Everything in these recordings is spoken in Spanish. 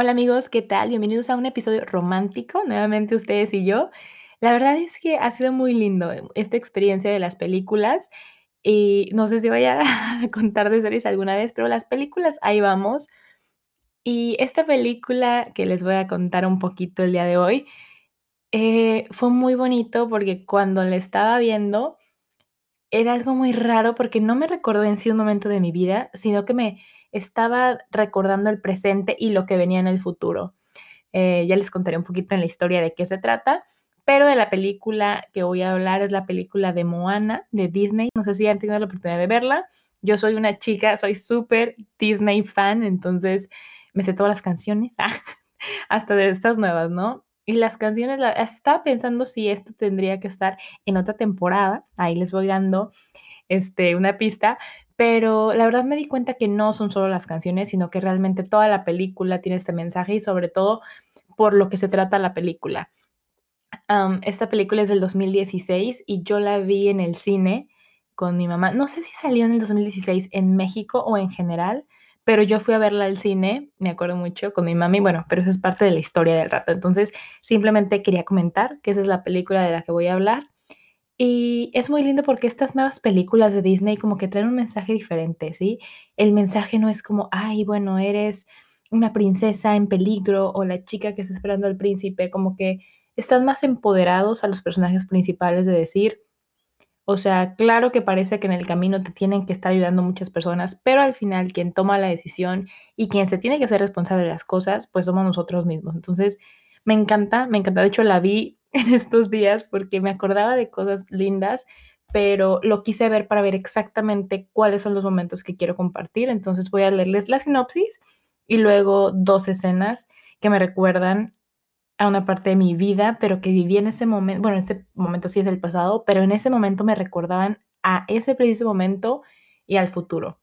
Hola amigos, ¿qué tal? Bienvenidos a un episodio romántico, nuevamente ustedes y yo. La verdad es que ha sido muy lindo esta experiencia de las películas y no sé si voy a contar de series alguna vez, pero las películas ahí vamos. Y esta película que les voy a contar un poquito el día de hoy eh, fue muy bonito porque cuando la estaba viendo era algo muy raro porque no me recordó en sí un momento de mi vida, sino que me estaba recordando el presente y lo que venía en el futuro. Eh, ya les contaré un poquito en la historia de qué se trata, pero de la película que voy a hablar es la película de Moana de Disney. No sé si han tenido la oportunidad de verla. Yo soy una chica, soy súper Disney fan, entonces me sé todas las canciones, hasta de estas nuevas, ¿no? Y las canciones, estaba pensando si esto tendría que estar en otra temporada, ahí les voy dando este, una pista, pero la verdad me di cuenta que no son solo las canciones, sino que realmente toda la película tiene este mensaje y sobre todo por lo que se trata la película esta película es del 2016 y yo la vi en el cine con mi mamá. No sé si salió en el 2016 en México o en general, pero yo fui a verla al cine, me acuerdo mucho, con mi mami, bueno, pero eso es parte de la historia del rato. Entonces, simplemente quería comentar que esa es la película de la que voy a hablar. Y es muy lindo porque estas nuevas películas de Disney como que traen un mensaje diferente, ¿sí? El mensaje no es como, ay, bueno, eres una princesa en peligro o la chica que está esperando al príncipe, como que están más empoderados a los personajes principales de decir, o sea, claro que parece que en el camino te tienen que estar ayudando muchas personas, pero al final quien toma la decisión y quien se tiene que hacer responsable de las cosas, pues somos nosotros mismos. Entonces, me encanta, me encanta. De hecho, la vi en estos días porque me acordaba de cosas lindas, pero lo quise ver para ver exactamente cuáles son los momentos que quiero compartir. Entonces, voy a leerles la sinopsis y luego dos escenas que me recuerdan a una parte de mi vida, pero que viví en ese momento, bueno, en este momento sí es el pasado, pero en ese momento me recordaban a ese preciso momento y al futuro.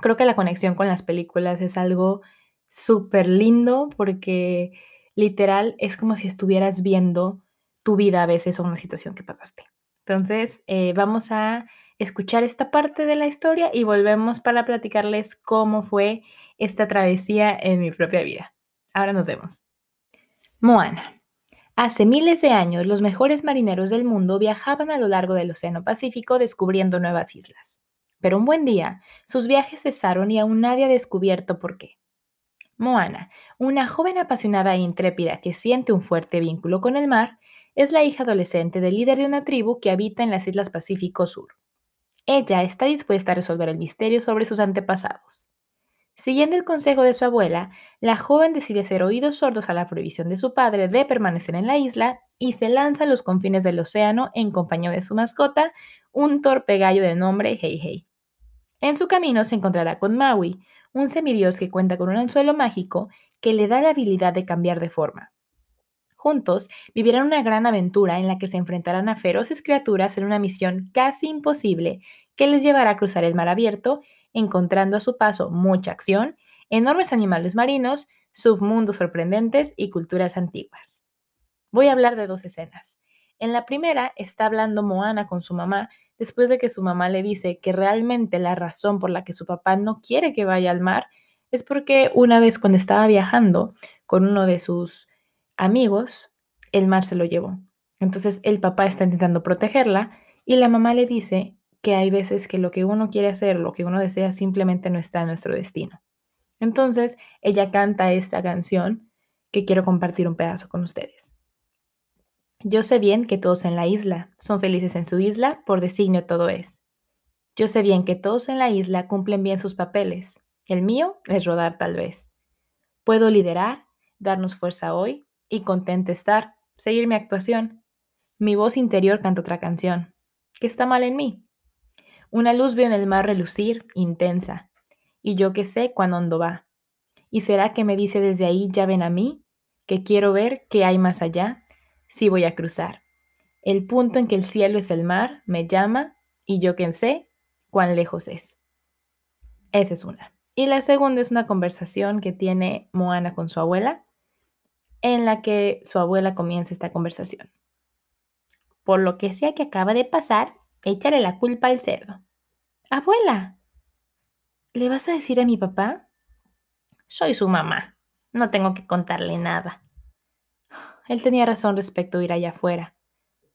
Creo que la conexión con las películas es algo súper lindo porque literal es como si estuvieras viendo tu vida a veces o una situación que pasaste. Entonces, eh, vamos a escuchar esta parte de la historia y volvemos para platicarles cómo fue esta travesía en mi propia vida. Ahora nos vemos. Moana. Hace miles de años, los mejores marineros del mundo viajaban a lo largo del Océano Pacífico descubriendo nuevas islas. Pero un buen día, sus viajes cesaron y aún nadie ha descubierto por qué. Moana, una joven apasionada e intrépida que siente un fuerte vínculo con el mar, es la hija adolescente del líder de una tribu que habita en las Islas Pacífico Sur. Ella está dispuesta a resolver el misterio sobre sus antepasados. Siguiendo el consejo de su abuela, la joven decide hacer oídos sordos a la prohibición de su padre de permanecer en la isla y se lanza a los confines del océano en compañía de su mascota, un torpe gallo de nombre Hei Hei. En su camino se encontrará con Maui, un semidios que cuenta con un anzuelo mágico que le da la habilidad de cambiar de forma. Juntos vivirán una gran aventura en la que se enfrentarán a feroces criaturas en una misión casi imposible que les llevará a cruzar el mar abierto encontrando a su paso mucha acción, enormes animales marinos, submundos sorprendentes y culturas antiguas. Voy a hablar de dos escenas. En la primera está hablando Moana con su mamá después de que su mamá le dice que realmente la razón por la que su papá no quiere que vaya al mar es porque una vez cuando estaba viajando con uno de sus amigos, el mar se lo llevó. Entonces el papá está intentando protegerla y la mamá le dice que hay veces que lo que uno quiere hacer, lo que uno desea, simplemente no está en nuestro destino. Entonces, ella canta esta canción que quiero compartir un pedazo con ustedes. Yo sé bien que todos en la isla son felices en su isla, por designio todo es. Yo sé bien que todos en la isla cumplen bien sus papeles. El mío es rodar tal vez. Puedo liderar, darnos fuerza hoy y contente estar, seguir mi actuación. Mi voz interior canta otra canción. ¿Qué está mal en mí? Una luz veo en el mar relucir, intensa, y yo que sé cuán hondo va. ¿Y será que me dice desde ahí, ya ven a mí, que quiero ver qué hay más allá? Sí voy a cruzar. El punto en que el cielo es el mar me llama y yo quien sé cuán lejos es. Esa es una. Y la segunda es una conversación que tiene Moana con su abuela, en la que su abuela comienza esta conversación. Por lo que sea que acaba de pasar, échale la culpa al cerdo. Abuela, ¿le vas a decir a mi papá? Soy su mamá. No tengo que contarle nada. Él tenía razón respecto a ir allá afuera.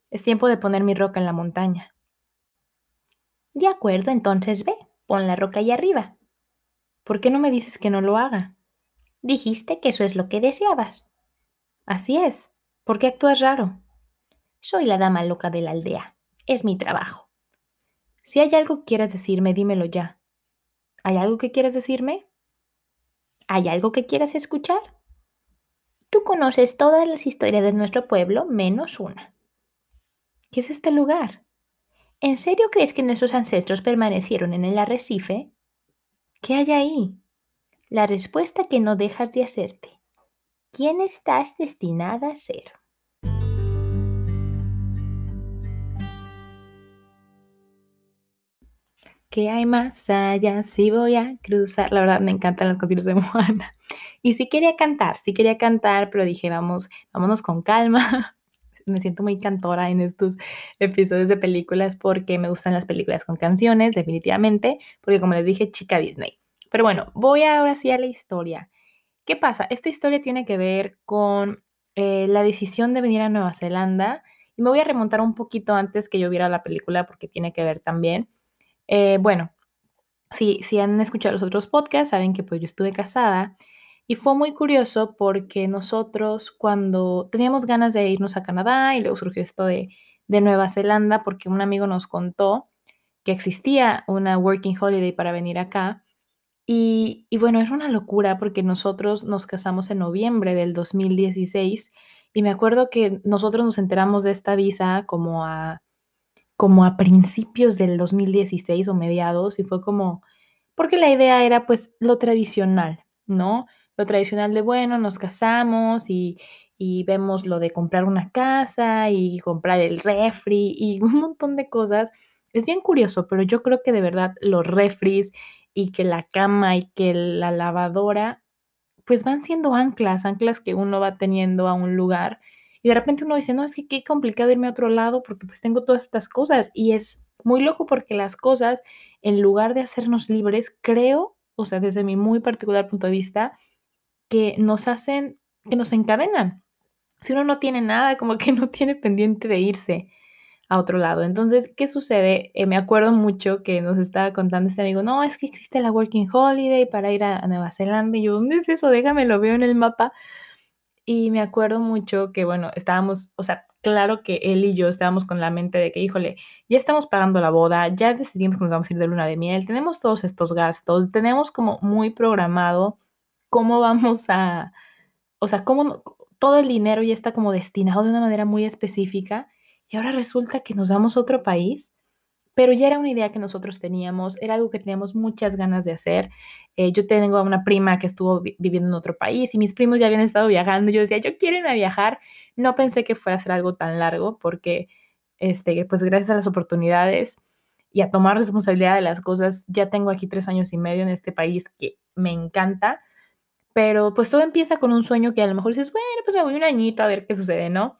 Es tiempo de poner mi roca en la montaña. De acuerdo, entonces ve, pon la roca ahí arriba. ¿Por qué no me dices que no lo haga? Dijiste que eso es lo que deseabas. Así es. ¿Por qué actúas raro? Soy la dama loca de la aldea. Es mi trabajo. Si hay algo que quieras decirme, dímelo ya. ¿Hay algo que quieras decirme? ¿Hay algo que quieras escuchar? Tú conoces todas las historias de nuestro pueblo menos una. ¿Qué es este lugar? ¿En serio crees que nuestros ancestros permanecieron en el arrecife? ¿Qué hay ahí? La respuesta que no dejas de hacerte. ¿Quién estás destinada a ser? ¿Qué hay más allá? Si voy a cruzar. La verdad, me encantan las canciones de Moana. Y sí quería cantar, sí quería cantar, pero dije, vamos, vámonos con calma. me siento muy cantora en estos episodios de películas porque me gustan las películas con canciones, definitivamente, porque como les dije, chica Disney. Pero bueno, voy ahora sí a la historia. ¿Qué pasa? Esta historia tiene que ver con eh, la decisión de venir a Nueva Zelanda y me voy a remontar un poquito antes que yo viera la película porque tiene que ver también eh, bueno, si, si han escuchado los otros podcasts, saben que pues yo estuve casada y fue muy curioso porque nosotros cuando teníamos ganas de irnos a Canadá y luego surgió esto de, de Nueva Zelanda porque un amigo nos contó que existía una working holiday para venir acá. Y, y, bueno, es una locura porque nosotros nos casamos en noviembre del 2016 y me acuerdo que nosotros nos enteramos de esta visa como a como a principios del 2016 o mediados y fue como, porque la idea era pues lo tradicional, ¿no? Lo tradicional de, bueno, nos casamos y, y vemos lo de comprar una casa y comprar el refri y un montón de cosas. Es bien curioso, pero yo creo que de verdad los refris y que la cama y que la lavadora, pues van siendo anclas, anclas que uno va teniendo a un lugar y de repente uno dice, no, es que qué complicado irme a otro lado porque pues tengo todas estas cosas. Y es muy loco porque las cosas, en lugar de hacernos libres, creo, o sea, desde mi muy particular punto de vista, que nos hacen, que nos encadenan. Si uno no tiene nada, como que no tiene pendiente de irse a otro lado. Entonces, ¿qué sucede? Eh, me acuerdo mucho que nos estaba contando este amigo, no, es que existe la Working Holiday para ir a, a Nueva Zelanda. Y yo, ¿dónde es eso? Déjame, lo veo en el mapa. Y me acuerdo mucho que, bueno, estábamos, o sea, claro que él y yo estábamos con la mente de que, híjole, ya estamos pagando la boda, ya decidimos que nos vamos a ir de luna de miel, tenemos todos estos gastos, tenemos como muy programado cómo vamos a, o sea, cómo todo el dinero ya está como destinado de una manera muy específica y ahora resulta que nos vamos a otro país pero ya era una idea que nosotros teníamos, era algo que teníamos muchas ganas de hacer. Eh, yo tengo una prima que estuvo viviendo en otro país y mis primos ya habían estado viajando. Yo decía, yo quiero ir a viajar. No pensé que fuera a ser algo tan largo porque, este, pues gracias a las oportunidades y a tomar responsabilidad de las cosas, ya tengo aquí tres años y medio en este país que me encanta. Pero pues todo empieza con un sueño que a lo mejor dices, bueno, pues me voy un añito a ver qué sucede, ¿no?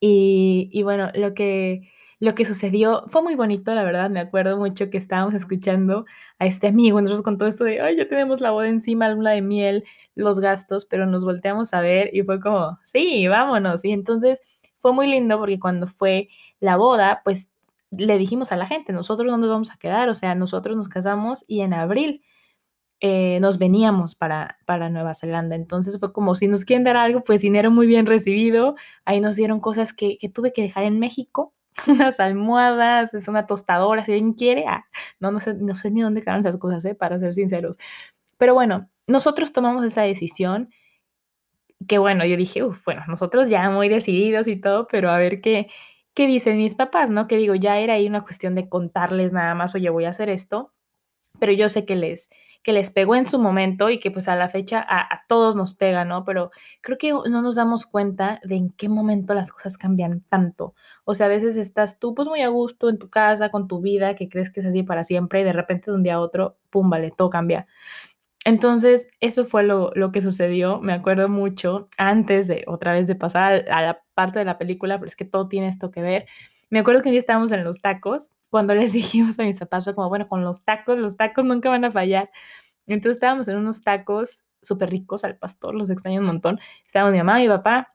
Y, y bueno, lo que lo que sucedió fue muy bonito, la verdad. Me acuerdo mucho que estábamos escuchando a este amigo, nosotros con todo esto de, ay, ya tenemos la boda encima, luna de miel, los gastos, pero nos volteamos a ver y fue como, sí, vámonos. Y entonces fue muy lindo porque cuando fue la boda, pues le dijimos a la gente, nosotros no nos vamos a quedar, o sea, nosotros nos casamos y en abril eh, nos veníamos para, para Nueva Zelanda. Entonces fue como, si nos quieren dar algo, pues dinero muy bien recibido. Ahí nos dieron cosas que, que tuve que dejar en México unas almohadas, es una tostadora, si alguien quiere. Ah, no, no sé, no sé ni dónde quedaron esas cosas, ¿eh? para ser sinceros. Pero bueno, nosotros tomamos esa decisión que bueno, yo dije, uff, bueno, nosotros ya muy decididos y todo, pero a ver qué, qué dicen mis papás, ¿no? Que digo, ya era ahí una cuestión de contarles nada más, oye, voy a hacer esto. pero yo sé que les, que les pegó en su momento y que pues a la fecha a, todos nos pega, ¿no? Pero creo que no nos damos cuenta de en qué momento las cosas cambian tanto. O sea, a veces estás tú pues muy a gusto en tu casa, con tu vida, que crees que es así para siempre y de repente de un día a otro, pum, vale, todo cambia. Entonces, eso fue lo, lo, que sucedió, me acuerdo mucho, antes de otra vez de pasar a la parte de la película, pero es que todo tiene esto que ver. Me acuerdo que un día estábamos en los tacos, cuando les dijimos a mis papás, fue como, bueno, con los tacos, los tacos nunca van a fallar. Entonces estábamos en unos tacos súper ricos al pastor, los extraño un montón. Estábamos mi mamá, mi papá,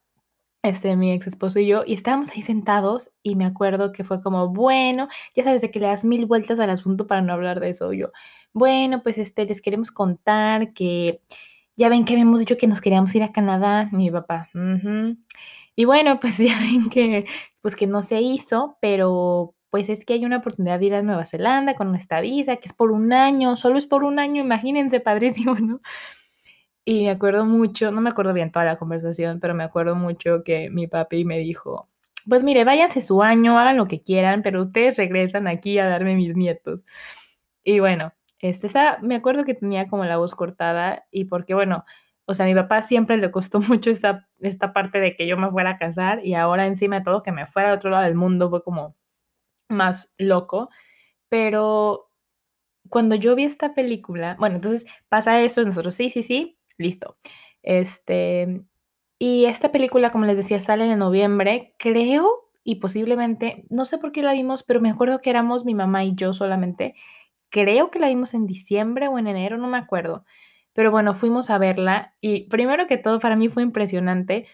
este, mi ex esposo y yo, y estábamos ahí sentados y me acuerdo que fue como, bueno, ya sabes de que le das mil vueltas al asunto para no hablar de eso. yo, bueno, pues este, les queremos contar que ya ven que habíamos dicho que nos queríamos ir a Canadá, mi papá. Y bueno, pues ya ven que, pues que no se hizo, pero pues es que hay una oportunidad de ir a Nueva Zelanda con esta visa, que es por un año, solo es por un año, imagínense, padrísimo, ¿no? Y me acuerdo mucho, no me acuerdo bien toda la conversación, pero me acuerdo mucho que mi papi me dijo, pues mire, váyanse su año, hagan lo que quieran, pero ustedes regresan aquí a darme mis nietos. Y bueno, este, esa, me acuerdo que tenía como la voz cortada y porque, bueno, o sea, a mi papá siempre le costó mucho esta, esta parte de que yo me fuera a casar y ahora encima de todo que me fuera al otro lado del mundo fue como más loco. Pero cuando yo vi esta película, bueno, entonces pasa eso, nosotros sí, sí, sí, listo. Este, y esta película, como les decía, sale en noviembre, creo, y posiblemente, no sé por qué la vimos, pero me acuerdo que éramos mi mamá y yo solamente. Creo que la vimos en diciembre o en enero, no me acuerdo. Pero bueno, fuimos a verla y primero que todo para mí fue impresionante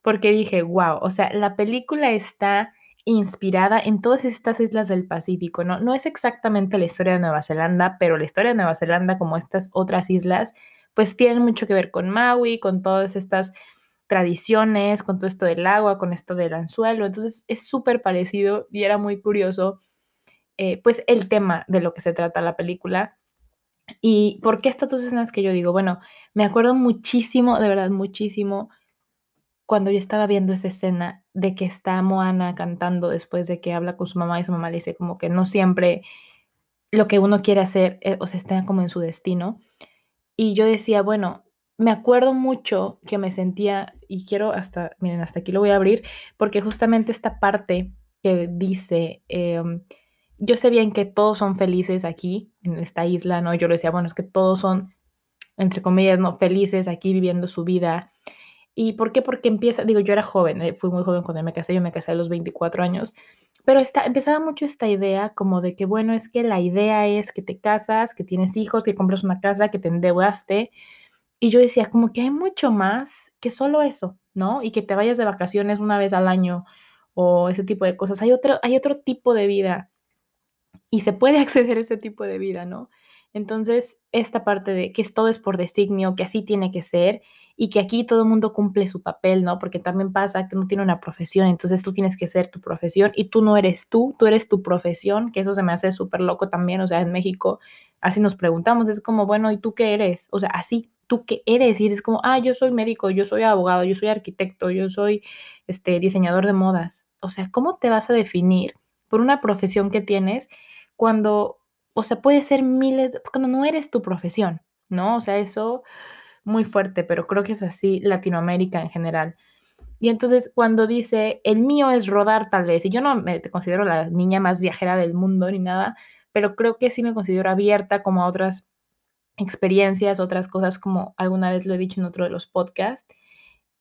porque dije, wow, o sea, la película está inspirada en todas estas islas del Pacífico, ¿no? No es exactamente la historia de Nueva Zelanda, pero la historia de Nueva Zelanda, como estas otras islas, pues tienen mucho que ver con Maui, con todas estas tradiciones, con todo esto del agua, con esto del anzuelo. Entonces es súper parecido y era muy curioso, eh, pues, el tema de lo que se trata la película. ¿Y por qué estas dos escenas que yo digo? Bueno, me acuerdo muchísimo, de verdad, muchísimo, cuando yo estaba viendo esa escena de que está Moana cantando después de que habla con su mamá y su mamá le dice como que no siempre lo que uno quiere hacer, eh, o sea, está como en su destino. Y yo decía, bueno, me acuerdo mucho que me sentía, y quiero hasta, miren, hasta aquí lo voy a abrir, porque justamente esta parte que dice, eh, yo sé bien que todos son felices aquí, en esta isla, ¿no? Yo le decía, bueno, es que todos son, entre comillas, ¿no? Felices aquí viviendo su vida. ¿Y por qué? Porque empieza, digo, yo era joven, eh, fui muy joven cuando me casé, yo me casé a los 24 años, pero está, empezaba mucho esta idea como de que, bueno, es que la idea es que te casas, que tienes hijos, que compras una casa, que te endeudaste. Y yo decía, como que hay mucho más que solo eso, ¿no? Y que te vayas de vacaciones una vez al año o ese tipo de cosas. Hay otro, hay otro tipo de vida y se puede acceder a ese tipo de vida, ¿no? Entonces, esta parte de que todo es por designio, que así tiene que ser y que aquí todo el mundo cumple su papel, ¿no? Porque también pasa que uno tiene una profesión, entonces tú tienes que ser tu profesión y tú no eres tú, tú eres tu profesión, que eso se me hace súper loco también, o sea, en México así nos preguntamos, es como, bueno, ¿y tú qué eres? O sea, así, ¿tú qué eres? Y eres como, ah, yo soy médico, yo soy abogado, yo soy arquitecto, yo soy este, diseñador de modas. O sea, ¿cómo te vas a definir por una profesión que tienes cuando o sea, puede ser miles, cuando no eres tu profesión, ¿no? O sea, eso muy fuerte, pero creo que es así Latinoamérica en general. Y entonces cuando dice, el mío es rodar tal vez, y yo no me considero la niña más viajera del mundo ni nada, pero creo que sí me considero abierta como a otras experiencias, otras cosas, como alguna vez lo he dicho en otro de los podcasts.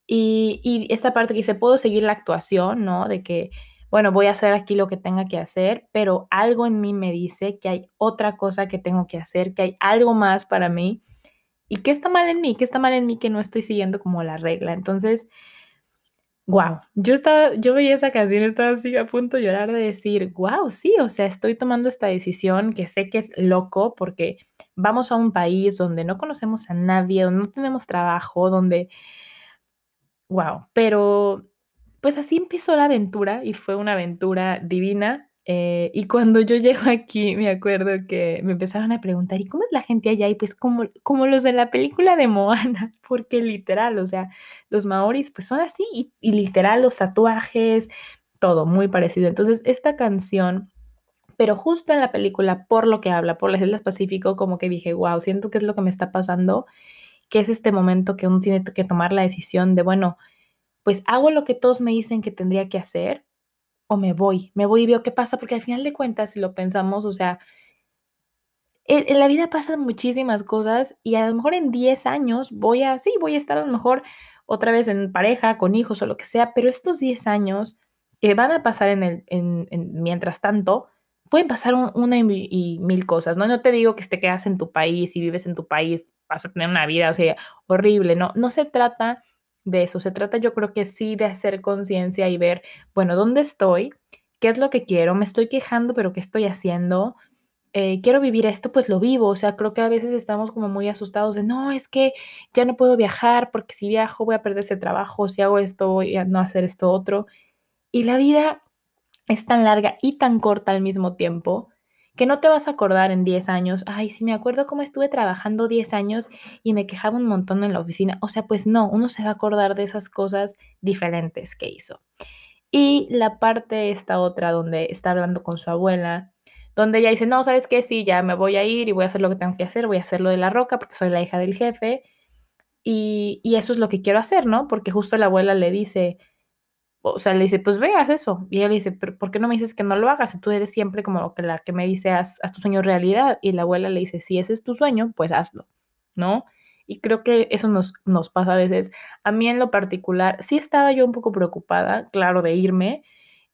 Y, y esta parte que dice, puedo seguir la actuación, ¿no? De que bueno, voy a hacer aquí lo que tenga que hacer, pero algo en mí me dice que hay otra cosa que tengo que hacer, que hay algo más para mí. ¿Y qué está mal en mí? ¿Qué está mal en mí que no estoy siguiendo como la regla? Entonces, wow, yo estaba, yo veía esa canción, estaba así a punto de llorar de decir, wow, sí, o sea, estoy tomando esta decisión que sé que es loco porque vamos a un país donde no conocemos a nadie, donde no tenemos trabajo, donde, wow, pero pues así empezó la aventura y fue una aventura divina. Eh, y cuando yo llego aquí, me acuerdo que me empezaron a preguntar, ¿y cómo es la gente allá? Y pues como, como los de la película de Moana, porque literal, o sea, los maoris pues son así y, y literal los tatuajes, todo muy parecido. Entonces, esta canción pero justo en la película, por lo que habla, por las Islas Pacífico, como que dije, wow, siento que es lo que me está pasando, que es este momento que uno tiene que tomar la decisión de, bueno, pues hago lo que todos me dicen que tendría que hacer o me voy, me voy y veo qué pasa, porque al final de cuentas, si lo pensamos, o sea, en, la vida pasan muchísimas cosas y a lo mejor en 10 años voy a, sí, voy a estar a lo mejor otra vez en pareja, con hijos o lo que sea, pero estos 10 años que van a pasar en el, en, mientras tanto, pueden pasar una y, mil cosas, ¿no? No te digo que te quedas en tu país y vives en tu país, vas a tener una vida, o sea, horrible, ¿no? No se trata de eso, se trata yo creo que sí de hacer conciencia y ver, bueno, ¿dónde estoy? ¿Qué es lo que quiero? ¿Me estoy quejando, pero qué estoy haciendo? Eh, quiero vivir esto, pues lo vivo. O sea, creo que a veces estamos como muy asustados de, no, es que ya no puedo viajar porque si viajo voy a perder ese trabajo, si hago esto voy a no hacer esto otro. Y la vida es tan larga y tan corta al mismo tiempo que no te vas a acordar en 10 años, ay, sí me acuerdo cómo estuve trabajando 10 años y me quejaba un montón en la oficina. O sea, pues no, uno se va a acordar de esas cosas diferentes que hizo. Y la parte esta otra donde está hablando con su abuela, donde ella dice, no, ¿sabes qué? Sí, ya me voy a ir y voy a hacer lo que tengo que hacer, voy a hacer lo de la roca porque soy la hija del jefe. Y, y eso es lo que quiero hacer, ¿no? Porque justo la abuela le dice, o sea, le dice, pues veas eso. Y ella le dice, pero ¿por qué no me dices que no lo hagas? Si tú eres siempre como que la que me dice, haz, tu sueño realidad. Y la abuela le dice, si ese es tu sueño, pues hazlo, ¿no? Y creo que eso nos, nos pasa a veces. A mí en lo particular, sí estaba yo un poco preocupada, claro, de irme.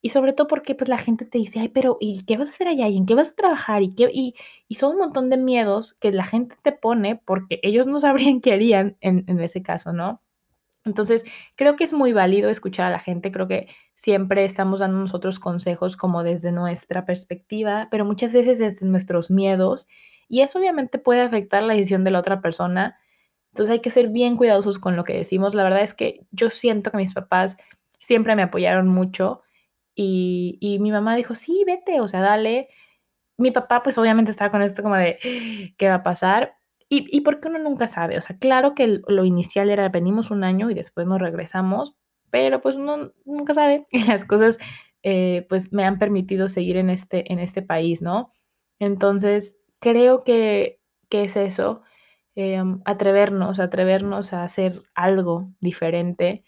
Y sobre todo porque pues la gente te dice, ay, pero ¿y qué vas a hacer allá? ¿Y en qué vas a trabajar? ¿Y, qué? y, y son un montón de miedos que la gente te pone porque ellos no sabrían qué harían en, en ese caso, ¿no? Entonces, creo que es muy válido escuchar a la gente, creo que siempre estamos dando nosotros consejos como desde nuestra perspectiva, pero muchas veces desde nuestros miedos y eso obviamente puede afectar la decisión de la otra persona. Entonces hay que ser bien cuidadosos con lo que decimos. La verdad es que yo siento que mis papás siempre me apoyaron mucho y, mi mamá dijo, sí, vete, o sea, dale. Mi papá pues obviamente estaba con esto como de, ¿qué va a pasar? ¿Y, y por qué uno nunca sabe? O sea, claro que lo inicial era venimos un año y después nos regresamos, pero pues uno nunca sabe y las cosas eh, pues me han permitido seguir en este, en este país, ¿no? Entonces, creo que, que es eso, em, atrevernos, atrevernos a hacer algo diferente.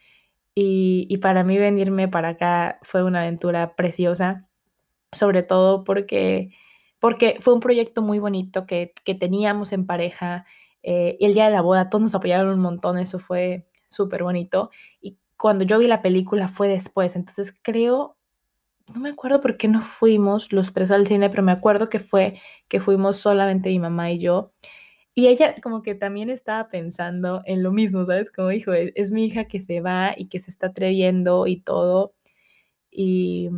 Y, y para mí venirme para acá fue una aventura preciosa, sobre todo porque porque fue un proyecto muy bonito que, que teníamos en pareja. Eh, y el día de la boda todos nos apoyaron un montón, eso fue súper bonito. Y cuando yo vi la película fue después, entonces creo, no me acuerdo por qué no fuimos los tres al cine, pero me acuerdo que fue que fuimos solamente mi mamá y yo. Y ella como que también estaba pensando en lo mismo, ¿sabes? Como dijo, es, es mi hija que se va y que se está atreviendo y todo. Y,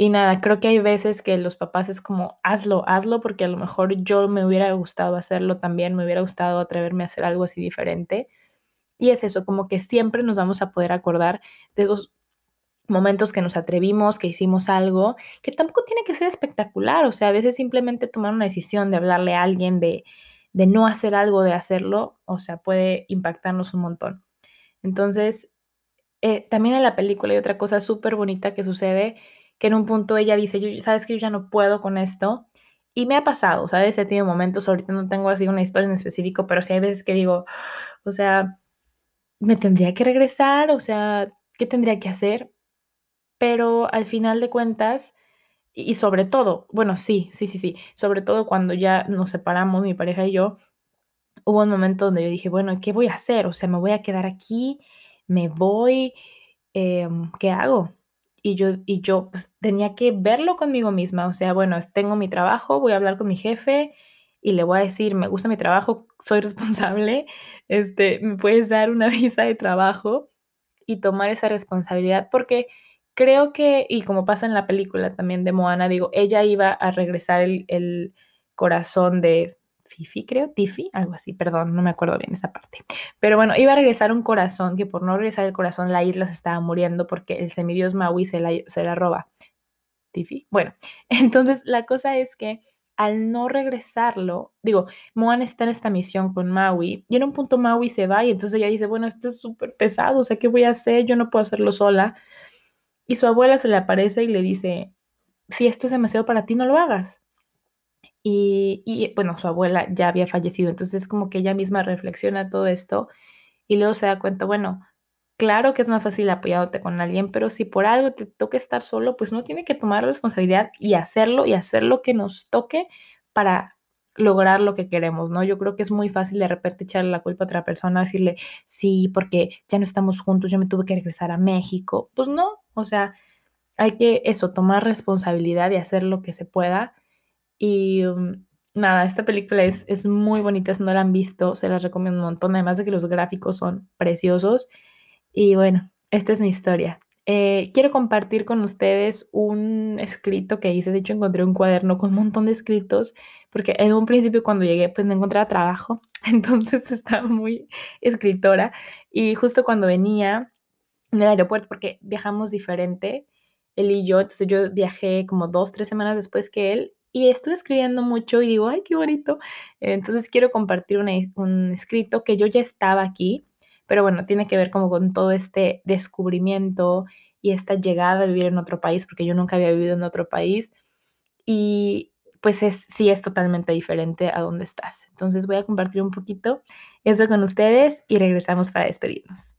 y nada, creo que hay veces que los papás es como, hazlo, hazlo, porque a lo mejor yo me hubiera gustado hacerlo también, me hubiera gustado atreverme a hacer algo así diferente. Y es eso, como que siempre nos vamos a poder acordar de esos momentos que nos atrevimos, que hicimos algo, que tampoco tiene que ser espectacular, o sea, a veces simplemente tomar una decisión de hablarle a alguien, de, de no hacer algo, de hacerlo, o sea, puede impactarnos un montón. Entonces, eh, también en la película hay otra cosa súper bonita que sucede que en un punto ella dice, yo, sabes que yo ya no puedo con esto. Y me ha pasado, ¿sabes? He tenido momentos, ahorita no tengo así una historia en específico, pero sí hay veces que digo, o sea, me tendría que regresar, o sea, ¿qué tendría que hacer? Pero al final de cuentas, y, sobre todo, bueno, sí, sí, sí, sí, sobre todo cuando ya nos separamos, mi pareja y yo, hubo un momento donde yo dije, bueno, ¿qué voy a hacer? O sea, me voy a quedar aquí, me voy, em, ¿qué hago? Y yo, y yo pues, tenía que verlo conmigo misma. O sea, bueno, tengo mi trabajo, voy a hablar con mi jefe y le voy a decir, me gusta mi trabajo, soy responsable, este, me puedes dar una visa de trabajo y tomar esa responsabilidad porque creo que, y como pasa en la película también de Moana, digo, ella iba a regresar el, el corazón de Fifi, creo, Tiffy, algo así, perdón, no me acuerdo bien esa parte. Pero bueno, iba a regresar un corazón, que por no regresar el corazón la isla se estaba muriendo porque el semidios Maui se la, se la roba. Tiffy, bueno, entonces la cosa es que al no regresarlo, digo, Moana está en esta misión con Maui y en un punto Maui se va y entonces ella dice, bueno, esto es súper pesado, o sea, ¿qué voy a hacer? Yo no puedo hacerlo sola. Y su abuela se le aparece y le dice, si esto es demasiado para ti, no lo hagas. Y, y, bueno, su abuela ya había fallecido, entonces como que ella misma reflexiona todo esto y luego se da cuenta, bueno, claro que es más fácil apoyándote con alguien, pero si por algo te toca estar solo, pues uno tiene que tomar la responsabilidad y hacerlo y hacer lo que nos toque para lograr lo que queremos, ¿no? Yo creo que es muy fácil de repente echarle la culpa a otra persona, decirle, sí, porque ya no estamos juntos, yo me tuve que regresar a México. Pues no, o sea, hay que eso, tomar responsabilidad y hacer lo que se pueda. Y um, nada, esta película es, es muy bonita, si no la han visto, se la recomiendo un montón, además de que los gráficos son preciosos. Y bueno, esta es mi historia. Eh, quiero compartir con ustedes un escrito que hice. De hecho, encontré un cuaderno con un montón de escritos, porque en un principio cuando llegué, pues no encontraba trabajo, entonces estaba muy escritora. Y justo cuando venía en el aeropuerto, porque viajamos diferente, él y yo, entonces yo viajé como dos, tres semanas después que él, y estuve escribiendo mucho y digo, ay, qué bonito. Entonces quiero compartir un escrito que yo ya estaba aquí pero bueno, tiene que ver como con todo este descubrimiento y esta llegada a vivir en otro país, porque yo nunca había vivido en otro país y pues es, sí es totalmente diferente a donde estás. Entonces voy a compartir un poquito eso con ustedes y regresamos para despedirnos.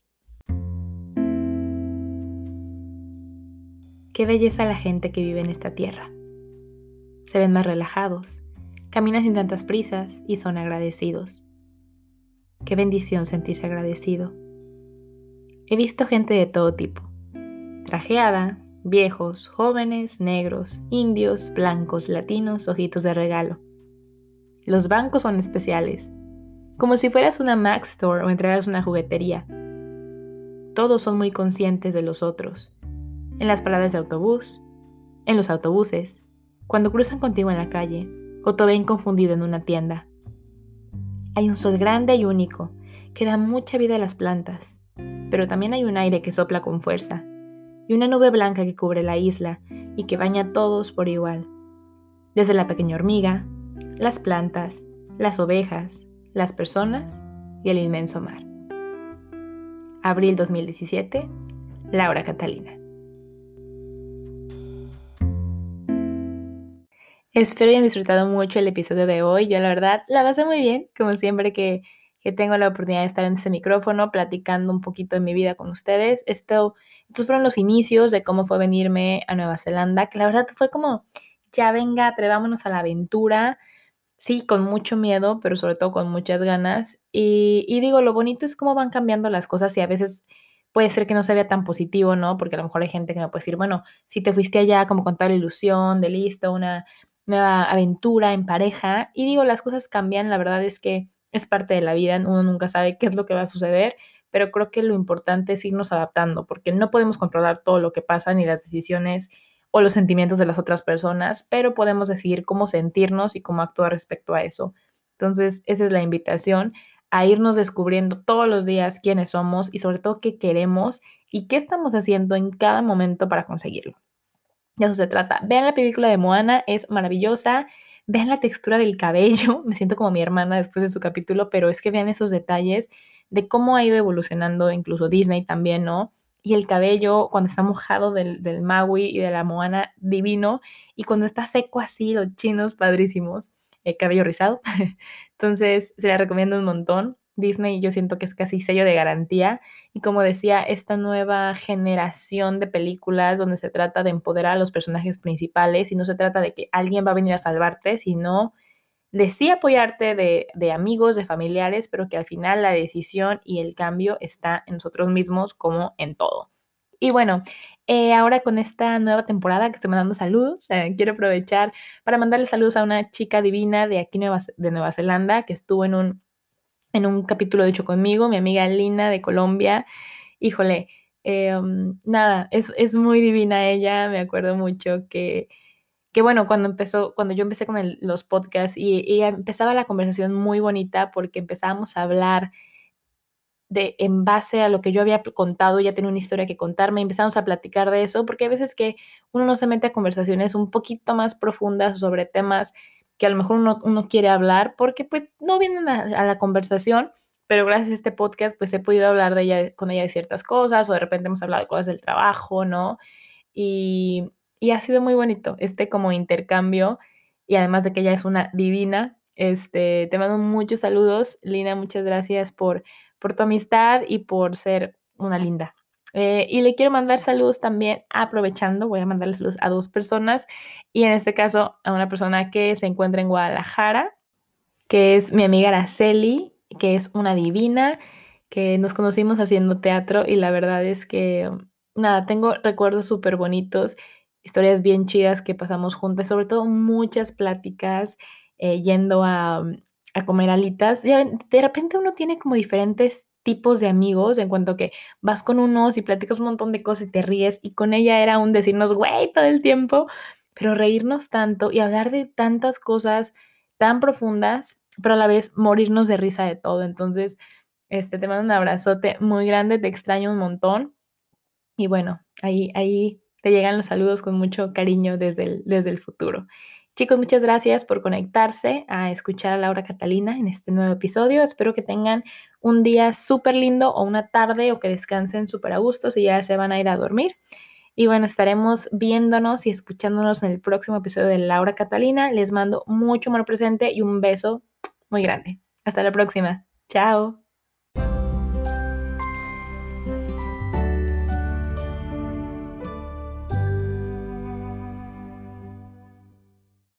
Qué belleza la gente que vive en esta tierra. Se ven más relajados, caminan sin tantas prisas y son agradecidos. Qué bendición sentirse agradecido. He visto gente de todo tipo. Trajeada, viejos, jóvenes, negros, indios, blancos, latinos, ojitos de regalo. Los bancos son especiales, como si fueras una Mac Store o entraras una juguetería. Todos son muy conscientes de los otros. En las paradas de autobús, en los autobuses, cuando cruzan contigo en la calle o te ven confundido en una tienda. Hay un sol grande y único que da mucha vida a las plantas, pero también hay un aire que sopla con fuerza y una nube blanca que cubre la isla y que baña a todos por igual. Desde la pequeña hormiga, las plantas, las ovejas, las personas y el inmenso mar. Abril 2017, Laura Catalina. Espero hayan disfrutado mucho el episodio de hoy. Yo la verdad la pasé muy bien, como siempre que, tengo la oportunidad de estar en este micrófono platicando un poquito de mi vida con ustedes. Esto, estos fueron los inicios de cómo fue venirme a Nueva Zelanda, que la verdad fue como, ya venga, atrevámonos a la aventura. Sí, con mucho miedo, pero sobre todo con muchas ganas. Y, y digo, lo bonito es cómo van cambiando las cosas y a veces puede ser que no se vea tan positivo, ¿no? Porque a lo mejor hay gente que me puede decir, bueno, si te fuiste allá como con toda la ilusión de listo, una nueva aventura en pareja. Y digo, las cosas cambian, la verdad es que es parte de la vida, uno nunca sabe qué es lo que va a suceder, pero creo que lo importante es irnos adaptando, porque no podemos controlar todo lo que pasa ni las decisiones o los sentimientos de las otras personas, pero podemos decidir cómo sentirnos y cómo actuar respecto a eso. Entonces, esa es la invitación a irnos descubriendo todos los días quiénes somos y sobre todo qué queremos y qué estamos haciendo en cada momento para conseguirlo. De eso se trata. Vean la película de Moana, es maravillosa. Vean la textura del cabello. Me siento como mi hermana después de su capítulo, pero es que vean esos detalles de cómo ha ido evolucionando incluso Disney también, ¿no? Y el cabello cuando está mojado del, del Maui y de la Moana, divino. Y cuando está seco así, los chinos, padrísimos. El cabello rizado. Entonces, se la recomiendo un montón. Disney yo siento que es casi sello de garantía y como decía, esta nueva generación de películas donde se trata de empoderar a los personajes principales y no se trata de que alguien va a venir a salvarte, sino de sí apoyarte de, amigos, de familiares, pero que al final la decisión y el cambio está en nosotros mismos como en todo. Y bueno, eh, ahora con esta nueva temporada que estoy mandando saludos, eh, quiero aprovechar para mandarle saludos a una chica divina de aquí de Nueva Zelanda que estuvo en un en un capítulo de hecho conmigo, mi amiga Lina de Colombia. Híjole, em, nada, es, es, muy divina ella, me acuerdo mucho que, que bueno, cuando empezó, cuando yo empecé con los podcasts y, y, empezaba la conversación muy bonita porque empezábamos a hablar de en base a lo que yo había contado, ya tenía una historia que contarme, empezamos a platicar de eso, porque a veces que uno no se mete a conversaciones un poquito más profundas sobre temas que a lo mejor uno, quiere hablar porque pues no vienen a, la conversación, pero gracias a este podcast pues he podido hablar de ella, con ella de ciertas cosas o de repente hemos hablado de cosas del trabajo, ¿no? Y, y ha sido muy bonito este como intercambio y además de que ella es una divina, este, te mando muchos saludos, Lina, muchas gracias por, por tu amistad y por ser una linda. Eh, y le quiero mandar saludos también, aprovechando, voy a mandarle saludos a dos personas y en este caso a una persona que se encuentra en Guadalajara, que es mi amiga Araceli, que es una divina, que nos conocimos haciendo teatro y la verdad es que, nada, tengo recuerdos súper bonitos, historias bien chidas que pasamos juntas, sobre todo muchas pláticas eh, yendo a, a comer alitas. de repente uno tiene como diferentes tipos de amigos en cuanto que vas con unos y platicas un montón de cosas y te ríes y con ella era un decirnos güey todo el tiempo, pero reírnos tanto y hablar de tantas cosas tan profundas, pero a la vez morirnos de risa de todo. Entonces, este, te mando un abrazote muy grande, te extraño un montón. Y bueno, ahí, ahí te llegan los saludos con mucho cariño desde el, desde el futuro. Chicos, muchas gracias por conectarse a escuchar a Laura Catalina en este nuevo episodio. Espero que tengan un día súper lindo o una tarde o que descansen súper a gusto si ya se van a ir a dormir. Y bueno, estaremos viéndonos y escuchándonos en el próximo episodio de Laura Catalina. Les mando mucho amor presente y un beso muy grande. Hasta la próxima. Chao.